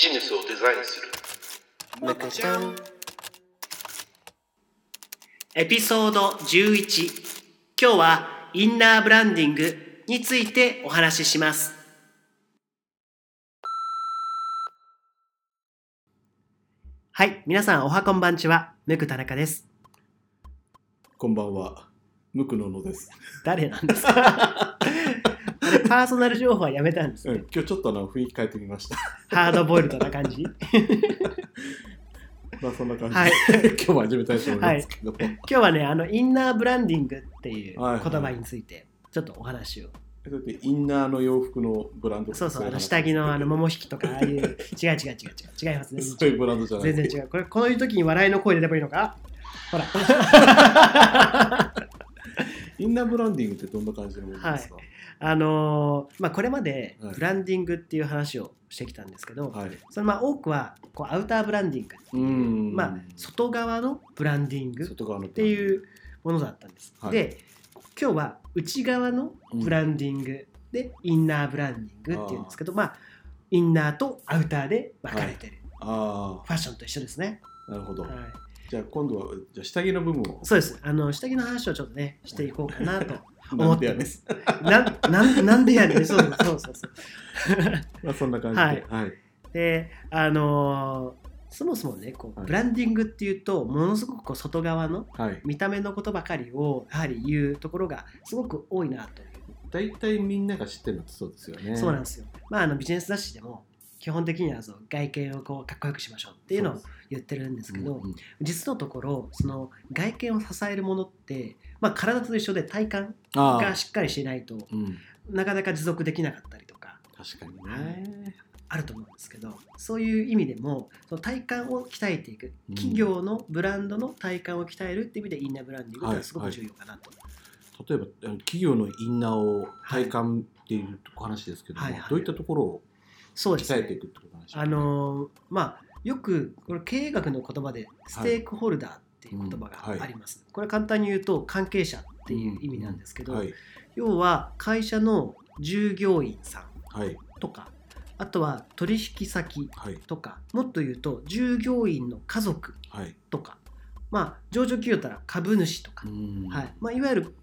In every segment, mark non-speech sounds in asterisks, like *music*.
ジネスをデザインする。むかちゃんエピソード11今日はインナーブランディングについてお話しします。はい皆さんおはこんばんちは。むく田中です。こんばんは。ムクノノです、誰なんですか？パーソナル情報はやめたんですうん。ね、今日ちょっとあの雰囲気変えてみました。ハードボイルドな感じ？*laughs* まあそんな感じで、はい *laughs* 今日も始めたいと思いますけども。今日はねあのインナーブランディングっていう言はいはい葉についてちょっとお話をだってインナーの洋服のブランドそうそう、あのい下着のあの桃引きとか、ああいう、*laughs* 違う違う違う違う、違いますね。そういうブランドじゃない。全然違う。これ、こういう時に笑いの声出ればいいのか？ほら。インナーブランディングってどんな感じのものですか？あのーまあ、これまではい。ブランディングっていう話をしてきたんですけど、はい。そのまあ多くはこうアウターブランディング、うん。まあ、外側のブランディングっていうものだったんです。はい。で、今日は内側のブランディングで、インナーブランディングっていうんですけど、まあ、インナーとアウターで分かれてる、あファッションと一緒ですね。あ、なるほど。はいじゃあ今度はじゃあ下着の部分を。そうです。あの下着の話をちょっとね、していこうかなと思ってます。なんなんなんでやねん。そうそうそうそう。*laughs* まあそんな感じで。はいはい。で、あのーそもそもね、こうはいブランディングっていうと、ものすごくこう外側のはい。見た目のことばかりをやはり言うところがすごく多いなという。大体みんなが知ってるのってそうですよね。そうなんですよ。まあ、あのビジネス雑誌でも、基本的にはその外見をこうかっこよくしましょうっていうのを言ってるんですけど、うんうん。実のところ、その外見を支えるものって、まあ、体と一緒で体幹がしっかりしないとうん。なかなか持続できなかったりとか確かにね。あると思うんですけどそういう意味でもその体幹を鍛えていくうん。企業のブランドの体幹を鍛えるっていう意味でインナーブランディングはすごく重要かなと、例えば企業のインナーを体感っていうお話ですけども、はいはい。どういったところをそうです。鍛えていねくってことなんでしょうあのーまあよくこれ経営学の言葉でステークホルダーっていう言葉うんはいがあります、これ簡単に言うと関係者っていう意味なんですけど、はい。要は会社の従業員さんはい。とかあとは取引先はいとかもっと言うと従業員の家族はい。とか、まあ、上場企業だったら株主とか、うん。はい。まあ、いわゆる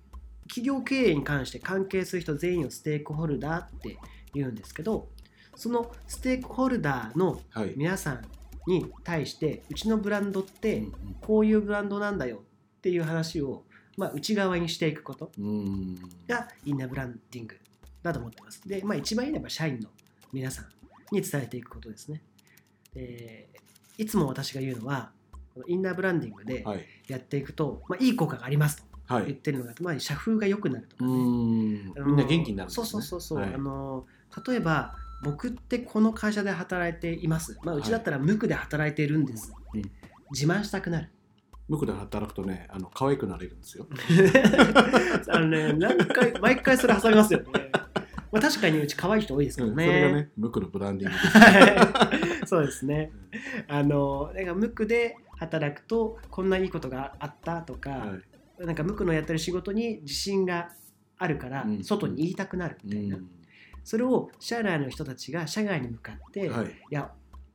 企業経営に関して関係する人全員をステークホルダーって言うんですけどそのステークホルダーのはい。皆さんに対してうちのブランドってうんこういうブランドなんだよっていう話を、まあ、内側にしていくことうんがインナーブランディングだと思ってます。で、まあ、一番いいのは社員の皆さんに伝えていくことですね。でいつも私が言うのは、インナーブランディングではい。やっていくと、まあ、いい効果がありますと言っはいてるのが、まあ、社風が良くなるとかうね。みんな元気になるんですそねうそうそうそう、はい。あの例えば僕ってこの会社で働いています、まあ、うちだったら無垢で働いているんです、うん。自慢したくなる。向こうで働くとねあの可愛くなれるんですよ。*laughs* あのね何回毎回それ挟みますよね、*laughs* まあ、確かにうち可愛い人多いですけうんそどね,、れがね向こうのブランディング *laughs* そうですね。あのだから無垢で働くとこんないいことがあったとか、はい。なんか無垢のやってる仕事に自信があるからうん。外に言いたくなるみたいな、それを社内の人たちが社外に向かって、はい。いや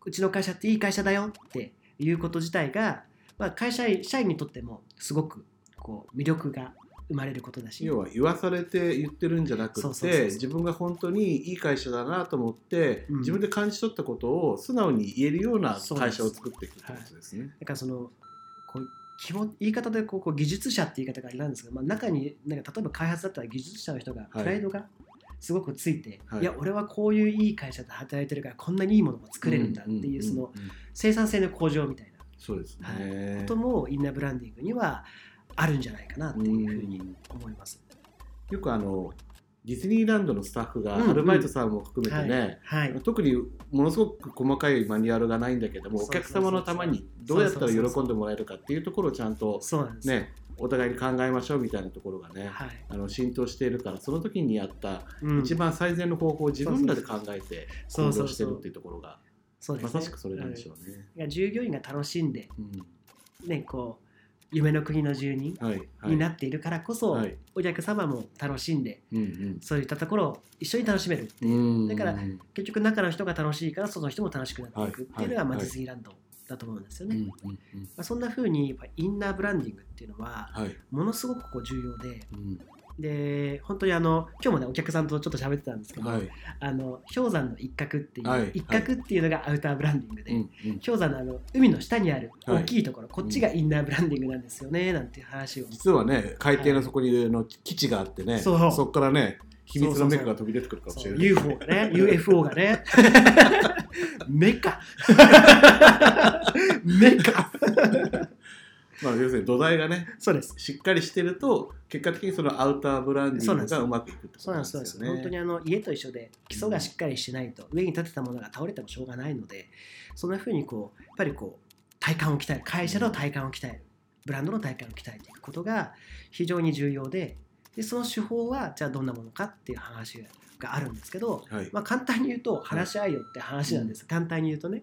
うちの会社っていい会社だよっていうこと自体が、まあ、会社員社員にとってもすごくこう魅力が生まれることだし。要は言わされて言ってるんじゃなくて自分が本当にいい会社だなと思って、うん。自分で感じ取ったことを素直に言えるような会社を作っていくってことですね。だからそのこう基本言い方でこう技術者って言い方があれなんですが、まあ、中になんか例えば開発だったら技術者の人がはい。プライドがすごくついて、はい。い、や俺はこういういい会社で働いてるからこんなにいいものも作れるんだっていうその生産性の向上みたいな。そうですはね。こともインナーブランディングにはあるんじゃないかなっていうふうに思います。よくあのディズニーランドのスタッフがアルバイトさんも含めてね、はい、特にものすごく細かいマニュアルがないんだけどもお客様のためにどうやったら喜んでもらえるかっていうところをちゃんと。ねお互いに考えましょうみたいなところがね、はい。あの浸透しているからその時にやったうん。一番最善の方法を自分らで考えて行動してるっていうところがまさしくそれなんでしょうね。うんいや従業員が楽しんで、うん。ね、こう夢の国の住人はいはい。になっているからこそ、はい。お客様も楽しんでうんそういったところを一緒に楽しめるっていう、うんだから結局中の人が楽しいからその人も楽しくなっていくっていうのが、まあ、はいはいディズニーランドだと思うんですよね。うんうんうん。まあ、そんな風にやっぱインナーブランディングっていうのははい。ものすごくこう重要でうんで本当にあの今日もねお客さんとちょっと喋ってたんですけど、はい。あの氷山の一角っていう、はい。一角っていうのがアウターブランディングで、うんうん氷山のあの海の下にあるはい。大きいところ、こっちがインナーブランディングなんですよねなんていう話を。実はね海底の底にの基地があってね、そう。こからね秘密のメカが飛び出てくるかもしれない。UFO がね UFO がね。*laughs* メカ。メカ *laughs* まあ要するに土台がねそうです。しっかりしてると結果的にそのアウターブランディングがうまくいくってことそうなですそうですなんんです。本当にあの家と一緒で基礎がしっかりしてないと、上に建てたものが倒れてもしょうがないのでそんな風にこうやっぱりこう体感を鍛える会社の体感を鍛えるブランドの体感を鍛えていくことが非常に重要ででその手法はじゃあどんなものかっていう話があるんですけど、はい。まあ、簡単に言うと話し合いよって話なんです、簡単に言うとね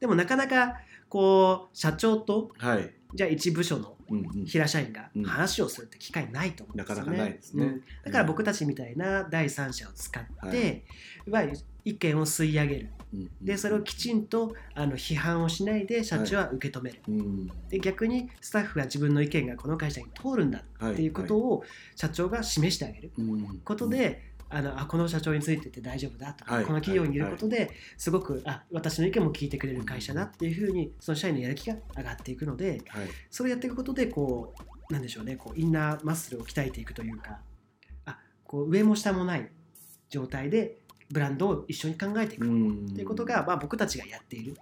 でもなかなかこう社長とはい。じゃあ一部署の平社員がうん。話をするって機会ないと思う。んですよね。なかなかないですね。うん。だから僕たちみたいな第三者を使って、はい。意見を吸い上げる。でそれをきちんとあの批判をしないで社長は受け止める、うんで逆にスタッフが自分の意見がこの会社に通るんだっていうことを社長が示してあげるうん。ことで、あのあこの社長についてて大丈夫だとか、はい。この企業にいることですごくあ私の意見も聞いてくれる会社だっていうふうにその社員のやる気が上がっていくのではい。それをやっていくことでこうなんでしょうねこうインナーマッスルを鍛えていくというかあこう上も下もない状態でブランドを一緒に考えていくっうんていうことが、まあ、僕たちがやっている、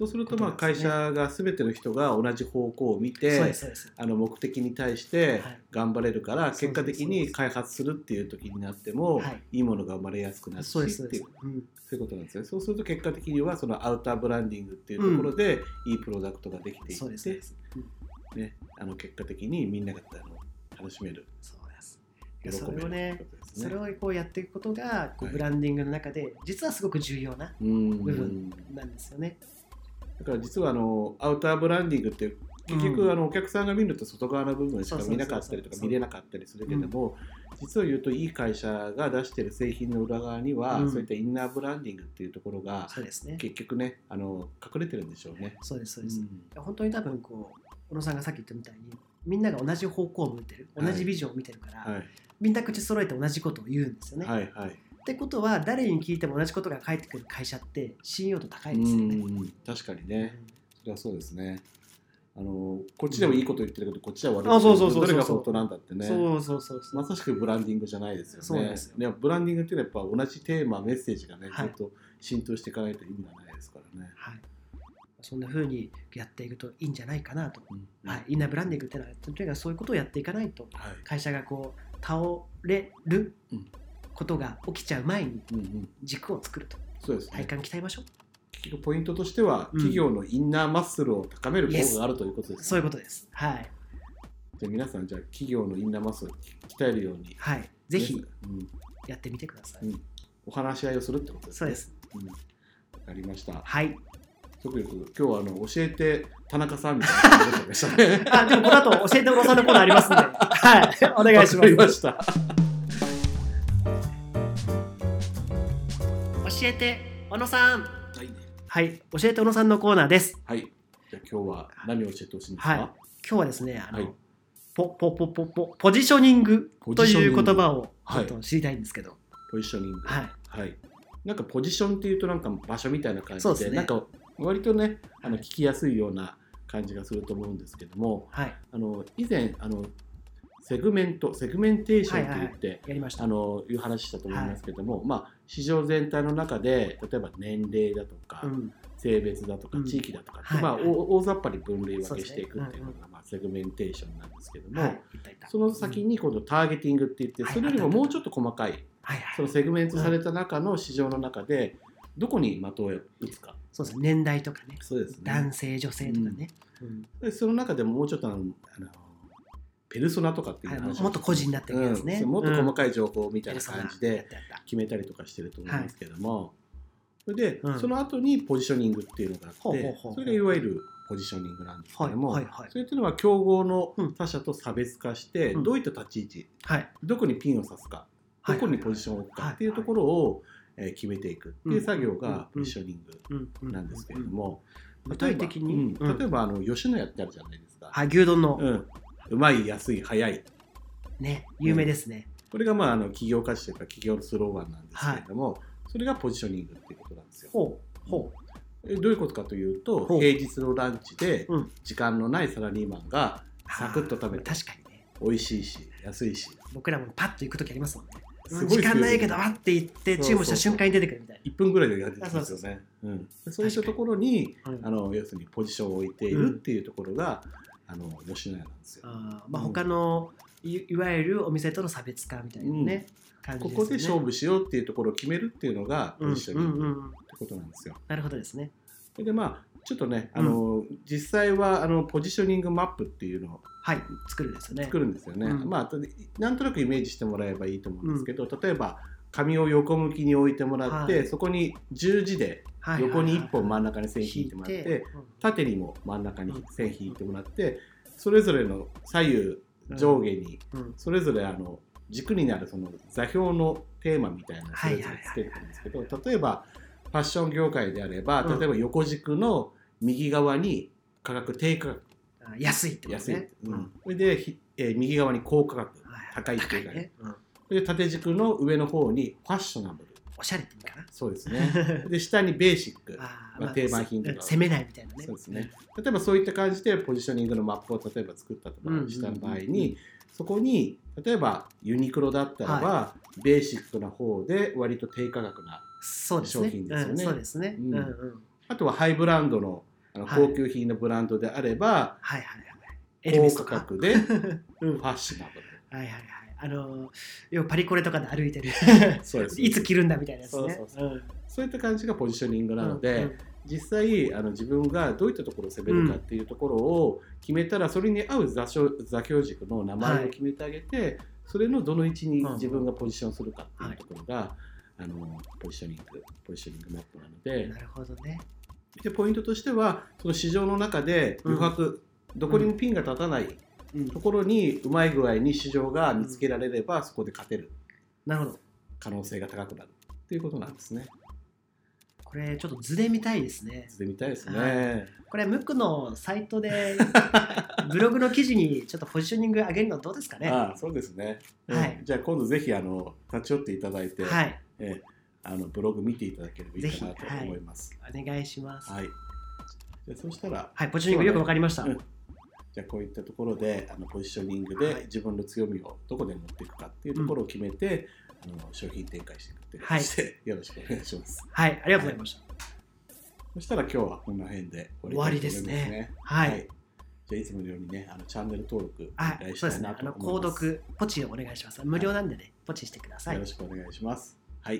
そうするとまあ会社が全ての人が同じ方向を見てあの目的に対してはい。頑張れるから結果的に開発するっていう時になってもはい。いいものが生まれやすくなるしっていう。そういうことなんですね。そうすると結果的にはそのアウターブランディングっていうところでいいプロダクトができていってね、あの結果的にみんなが楽しめる、そうです。喜べるそれをね。それをこうやっていくことがこうはい。ブランディングの中で実はすごく重要なうん。部分なんですよね。だから実はあのアウターブランディングって結局、うんあのお客さんが見ると外側の部分しか見なかったりとか見れなかったりするけども、実を言うといい会社が出してる製品の裏側には、うん。そういったインナーブランディングっていうところがそうですね。結局ねあの隠れてるんでしょうね。そうですそうです。うん。本当に多分こう小野さんがさっき言ったみたいにみんなが同じ方向を向いてる同じビジョンを見てるから、はい。みんな口揃えて同じことを言うんですよね。はいはいってことは誰に聞いても同じことが返ってくる会社って信用度高ういですよね。ん確かにねそれはそうですねあのこっちでもいいこと言ってるけど、こっちは悪いあそうそうそうそうどれが本当なんだってねそうそうそう。まさしくブランディングじゃないですよね。そうですよねブランディングっていうのはやっぱ同じテーマ、メッセージがね、はいずっと浸透していかないと意味がないですからね。はい。そんな風にやっていくといいんじゃないかなと。うんはい。インナーブランディングっていうのはとにかくそういうことをやっていかないとはい会社がこう倒れるうんことが起きちゃう前に軸を作ると。そうですね。体感鍛えましょう、結局ポイントとしては、うん。企業のインナーマッスルを高める効果があるということです、ね。そういうことです。はい。じゃあ皆さん、じゃあ企業のインナーマッスルを鍛えるように、はい。ぜひねうん。やってみてください、うん。お話し合いをするってことですね。そうです。うん。わかりました。はい。特に今日はあの教えて田中さんみたいな感じでしたね。*laughs* あでもこの後教えておろさんのコーナーありますんで。はい。*laughs* お願いしますえて小野さん。はい。はい。教えて小野さんのコーナーです。はい。じゃあ今日は何を教えてほしいんですか、はい。今日はですねあの、はい。ポポポポポポジショニングという言葉をちょはいっと知りたいんですけど、ポジショニング。はい。はい。なんかポジションっていうとなんか場所みたいな感じで、ですね。なんか割とね、あの聞きやすいような感じがすると思うんですけども、はい。あの以前あのセグメント、セグメンテーションって言って、やりました。あのいう話したと思いますけども、まあ市場全体の中で例えば年齢だとか、うん。性別だとかうん。地域だとかって、はいまあ、はい大大雑把に分類分けしていくっていうのが、まあ、セグメンテーションなんですけども、その先に今度ターゲティングって言って、はいそれよりももうちょっと細かい、はいはい。そのセグメントされた中の市場の中で、どこに的を打つか。そうですね。年代とかね。そうですね。男性女性とかね、うん。でその中でももうちょっとあのペルソナとかっていうはいもっと個人になっていくやつね。うんもっと細かい情報みたいな感じで決めたりとかしてると思いますけども、それで、うん。その後にポジショニングっていうのがあってそれがいわゆるポジショニングなんですけども、はいはいはい。それっていうのは競合のうん。他社と差別化して、うん。どういった立ち位置はい。どこにピンを刺すかどこにポジションを置くかっていうところを、えー決めていくっていう作業がポジショニングなんですけれども、具体的に例えば,、うん、例えばあの吉野家ってあるじゃないですか、はい牛丼のうまい安い早い。ね有名ですね。これがまああの企業価値というか企業のスローガンなんですけれども、それがポジショニングっていうことなんですよ。ほうほえどういうことかというとほう。平日のランチでうん。時間のないサラリーマンがうサクッと食べて確かにね。美味しいし安いし。僕らもパッと行く時ありますもんね。すごい時間ないけどわって言って注文した瞬間に出てくるみたい1分ぐらいでやってるんですよね。うん。でそういったところに。あの要するにポジションを置いているっていうところが、あの吉野家なんですよ。あーまあうん。他のいいわゆるお店との差別化みたいなね、感じこですよね。こで勝負しようっていうところを決めるっていうのがうんポジショニングっうん。うんうんてことなんですよ。なるほどですね。でまあちょっとね、あの実際はあのポジショニングマップっていうのをはい作るんですよね。作るんですよね。うん。まああとなんとなくイメージしてもらえばいいと思うんですけど、例えば紙を横向きに置いてもらって、はい。そこに十字ではい横に1本真ん中中に線引いてもらって、うん。縦にも真ん中に線引いてもらって、それぞれの左右上下にうん。それぞれあの軸になるその座標のテーマみたいなのをそれぞれつけてるんですけど、例えばファッション業界であれば、うん。例えば横軸の右側に価格低価格。あ安いってこと安い、ねうん。それで、ひえー右側に高価格はい高いっていうかね、で縦軸の上の方にファッショナブルおしゃれって意味かな。そうですね。*laughs* で下にベーシック。あーまあ定番品とか。せ攻めないみたいなね。そうですね。例えばそういった感じでポジショニングのマップを例えば作ったとかした場合に、そこに例えばユニクロだったらば、ベーシックな方で割と低価格なそうですね。商品ですよね。うんそうですね、ううん。ん、うんうん。あとはハイブランドのあのはい。高級品のブランドであれば、はいはいはい。エルメ高価格でフ *laughs* うん。ァッショナブル。はいはいはいあの要はパリコレとかで歩いてる。*laughs* そうですいつ着るんだみたいなやつね。そうそうう。ん。そういった感じがポジショニングなので、うん実際あの自分がどういったところを攻めるかっていうところを決めたら、それに合う座標座標軸の名前を決めてあげて、それのどの位置に自分がポジションするかっていうところが、あのポジショニングポジショニングマップなので。なるほどね。でポイントとしてはその市場の中で余白、どこにもピンが立たないうんところにうまい具合に市場が見つけられれば、そこで勝てる。なるほど。可能性が高くなるっていうことなんですね。これちょっと図で見たいですね。図で見たいですはね。これムックのサイトで *laughs* ブログの記事にちょっとポジショニング上げるのどうですかね。ああそうですね。うん。はい。じゃあ今度ぜひあの立ち寄っていただいて、はい。えーあのブログ見ていただければいいかなと思います。お願いします。はい。じゃあそしたら、はいポジショニングよくわかりました、うんじゃあこういったところであのポジショニングはい。で自分の強みをどこで持っていくかっていうところを決めて、あの商品展開していくっていう感じで、*laughs* よろしくお願いします。はい。ありがとうございました。そしたら今日はこの辺で終わりですね。はい。じゃあいつものようにね、あのチャンネル登録おは願いしたいなとあの思います。購読ポチをお願いします。無料なんでねポチしてください。よろしくお願いします。はい。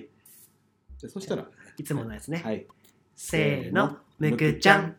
じゃあそしたら、い。つものやつね、はい。せーの。むくちゃん